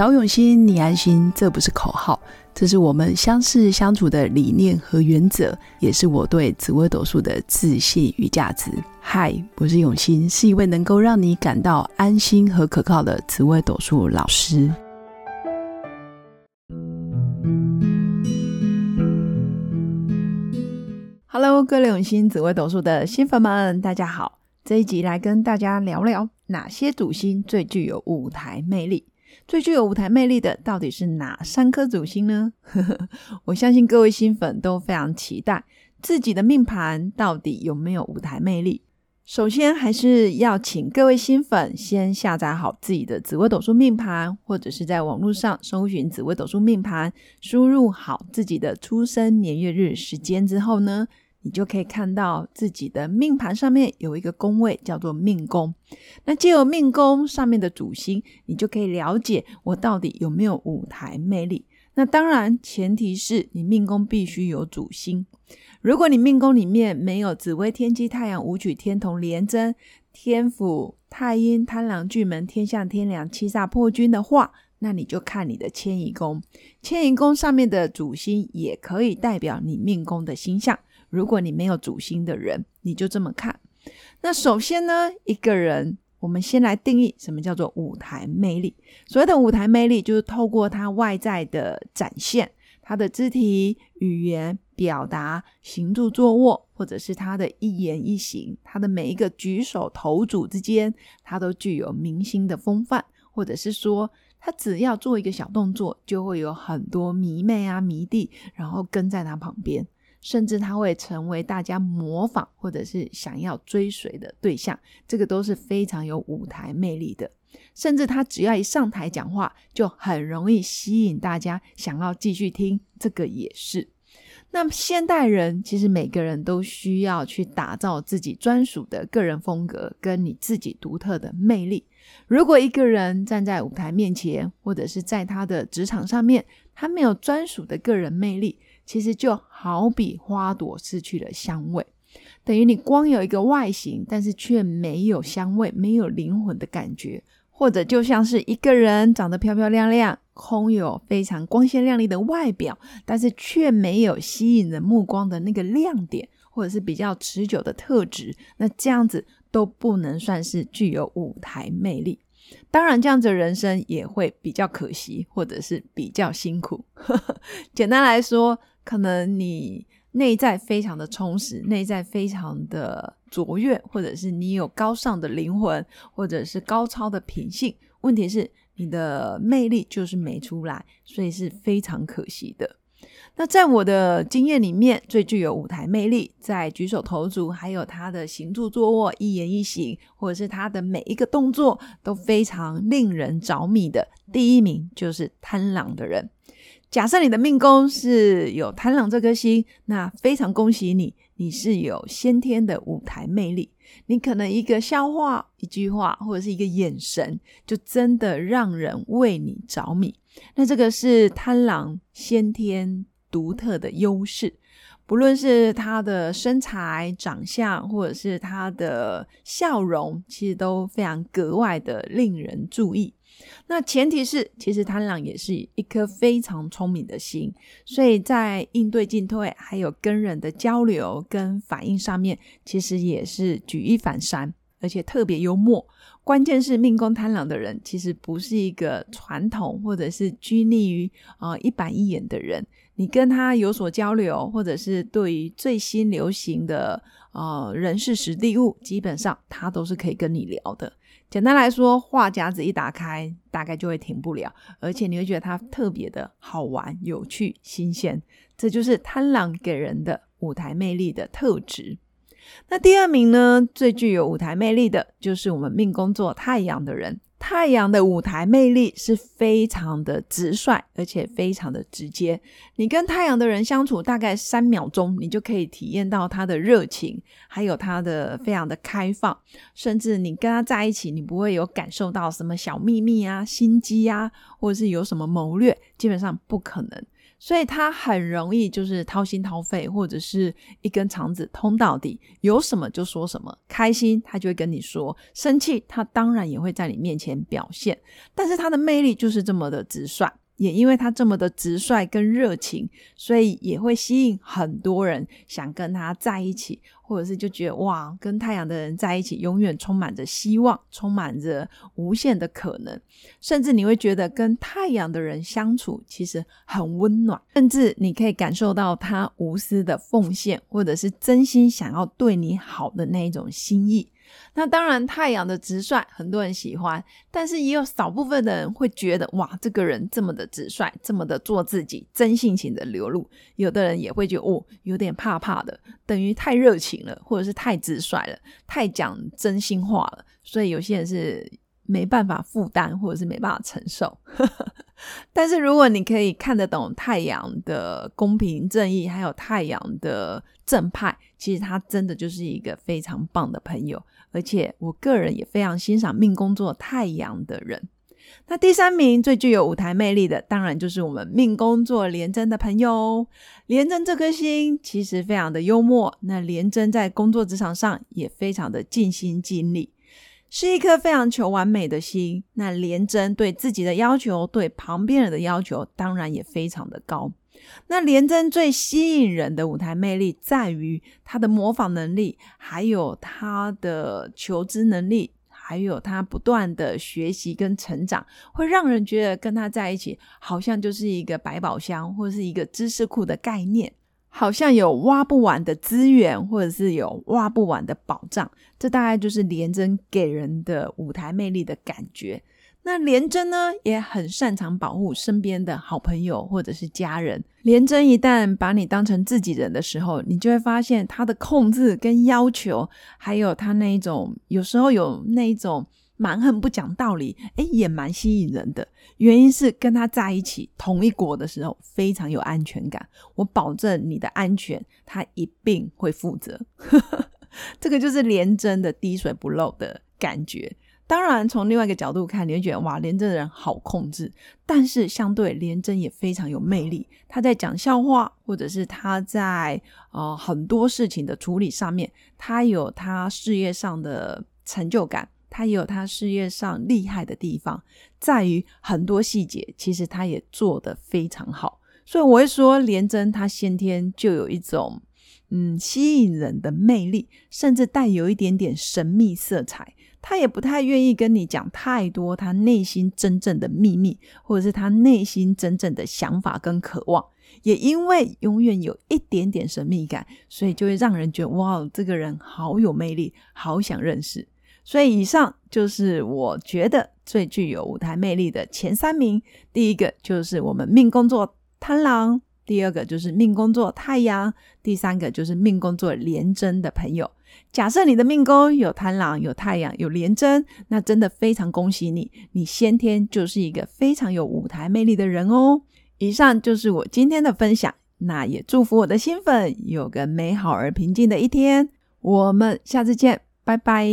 找永新，你安心，这不是口号，这是我们相识相处的理念和原则，也是我对紫微斗数的自信与价值。嗨，我是永新，是一位能够让你感到安心和可靠的紫微斗数老师。Hello，各位永新紫微斗数的新粉们，大家好！这一集来跟大家聊聊哪些主星最具有舞台魅力。最具有舞台魅力的到底是哪三颗主星呢？我相信各位新粉都非常期待自己的命盘到底有没有舞台魅力。首先，还是要请各位新粉先下载好自己的紫微斗数命盘，或者是在网络上搜寻紫微斗数命盘，输入好自己的出生年月日时间之后呢？你就可以看到自己的命盘上面有一个宫位叫做命宫，那借由命宫上面的主星，你就可以了解我到底有没有舞台魅力。那当然前提是你命宫必须有主星。如果你命宫里面没有紫微、天机、太阳、武曲、天同、廉贞、天府、太阴、贪狼、巨门、天象、天梁、七煞、破军的话，那你就看你的迁移宫。迁移宫上面的主星也可以代表你命宫的星象。如果你没有主心的人，你就这么看。那首先呢，一个人，我们先来定义什么叫做舞台魅力。所谓的舞台魅力，就是透过他外在的展现，他的肢体语言表达、行住坐卧，或者是他的一言一行，他的每一个举手投足之间，他都具有明星的风范，或者是说，他只要做一个小动作，就会有很多迷妹啊、迷弟，然后跟在他旁边。甚至他会成为大家模仿或者是想要追随的对象，这个都是非常有舞台魅力的。甚至他只要一上台讲话，就很容易吸引大家想要继续听，这个也是。那么现代人其实每个人都需要去打造自己专属的个人风格，跟你自己独特的魅力。如果一个人站在舞台面前，或者是在他的职场上面，他没有专属的个人魅力。其实就好比花朵失去了香味，等于你光有一个外形，但是却没有香味、没有灵魂的感觉；或者就像是一个人长得漂漂亮亮，空有非常光鲜亮丽的外表，但是却没有吸引人目光的那个亮点，或者是比较持久的特质，那这样子都不能算是具有舞台魅力。当然，这样子的人生也会比较可惜，或者是比较辛苦。简单来说。可能你内在非常的充实，内在非常的卓越，或者是你有高尚的灵魂，或者是高超的品性。问题是你的魅力就是没出来，所以是非常可惜的。那在我的经验里面，最具有舞台魅力，在举手投足，还有他的行住坐卧、一言一行，或者是他的每一个动作都非常令人着迷的，第一名就是贪狼的人。假设你的命宫是有贪狼这颗星，那非常恭喜你，你是有先天的舞台魅力。你可能一个笑话、一句话或者是一个眼神，就真的让人为你着迷。那这个是贪狼先天独特的优势，不论是他的身材、长相，或者是他的笑容，其实都非常格外的令人注意。那前提是，其实贪狼也是一颗非常聪明的心，所以在应对进退，还有跟人的交流跟反应上面，其实也是举一反三，而且特别幽默。关键是命宫贪狼的人，其实不是一个传统或者是拘泥于啊一板一眼的人。你跟他有所交流，或者是对于最新流行的呃人事实地物，基本上他都是可以跟你聊的。简单来说，话匣子一打开，大概就会停不了，而且你会觉得它特别的好玩、有趣、新鲜。这就是贪狼给人的舞台魅力的特质。那第二名呢，最具有舞台魅力的就是我们命宫做太阳的人。太阳的舞台魅力是非常的直率，而且非常的直接。你跟太阳的人相处大概三秒钟，你就可以体验到他的热情，还有他的非常的开放。甚至你跟他在一起，你不会有感受到什么小秘密啊、心机啊，或者是有什么谋略，基本上不可能。所以他很容易就是掏心掏肺，或者是一根肠子通到底，有什么就说什么。开心他就会跟你说，生气他当然也会在你面前表现。但是他的魅力就是这么的直率。也因为他这么的直率跟热情，所以也会吸引很多人想跟他在一起，或者是就觉得哇，跟太阳的人在一起，永远充满着希望，充满着无限的可能。甚至你会觉得跟太阳的人相处其实很温暖，甚至你可以感受到他无私的奉献，或者是真心想要对你好的那一种心意。那当然，太阳的直率很多人喜欢，但是也有少部分的人会觉得，哇，这个人这么的直率，这么的做自己，真性情的流露。有的人也会觉得，哦，有点怕怕的，等于太热情了，或者是太直率了，太讲真心话了。所以有些人是没办法负担，或者是没办法承受。但是如果你可以看得懂太阳的公平正义，还有太阳的正派，其实他真的就是一个非常棒的朋友。而且我个人也非常欣赏命工作太阳的人。那第三名最具有舞台魅力的，当然就是我们命工作廉贞的朋友。廉贞这颗星其实非常的幽默，那廉贞在工作职场上也非常的尽心尽力，是一颗非常求完美的心。那廉贞对自己的要求，对旁边人的要求，当然也非常的高。那廉贞最吸引人的舞台魅力，在于他的模仿能力，还有他的求知能力，还有他不断的学习跟成长，会让人觉得跟他在一起，好像就是一个百宝箱，或是一个知识库的概念，好像有挖不完的资源，或者是有挖不完的宝藏。这大概就是廉贞给人的舞台魅力的感觉。那廉贞呢，也很擅长保护身边的好朋友或者是家人。廉贞一旦把你当成自己人的时候，你就会发现他的控制跟要求，还有他那一种有时候有那一种蛮横不讲道理，诶，也蛮吸引人的。原因是跟他在一起同一国的时候，非常有安全感。我保证你的安全，他一定会负责。这个就是廉贞的滴水不漏的感觉。当然，从另外一个角度看，你会觉得哇，廉贞的人好控制。但是相对廉贞也非常有魅力。他在讲笑话，或者是他在呃很多事情的处理上面，他有他事业上的成就感，他也有他事业上厉害的地方，在于很多细节，其实他也做得非常好。所以我会说，廉贞他先天就有一种嗯吸引人的魅力，甚至带有一点点神秘色彩。他也不太愿意跟你讲太多他内心真正的秘密，或者是他内心真正的想法跟渴望。也因为永远有一点点神秘感，所以就会让人觉得哇，这个人好有魅力，好想认识。所以以上就是我觉得最具有舞台魅力的前三名。第一个就是我们命工作贪狼。第二个就是命宫座太阳，第三个就是命宫座廉贞的朋友。假设你的命宫有贪狼、有太阳、有廉贞，那真的非常恭喜你，你先天就是一个非常有舞台魅力的人哦。以上就是我今天的分享，那也祝福我的新粉有个美好而平静的一天。我们下次见，拜拜。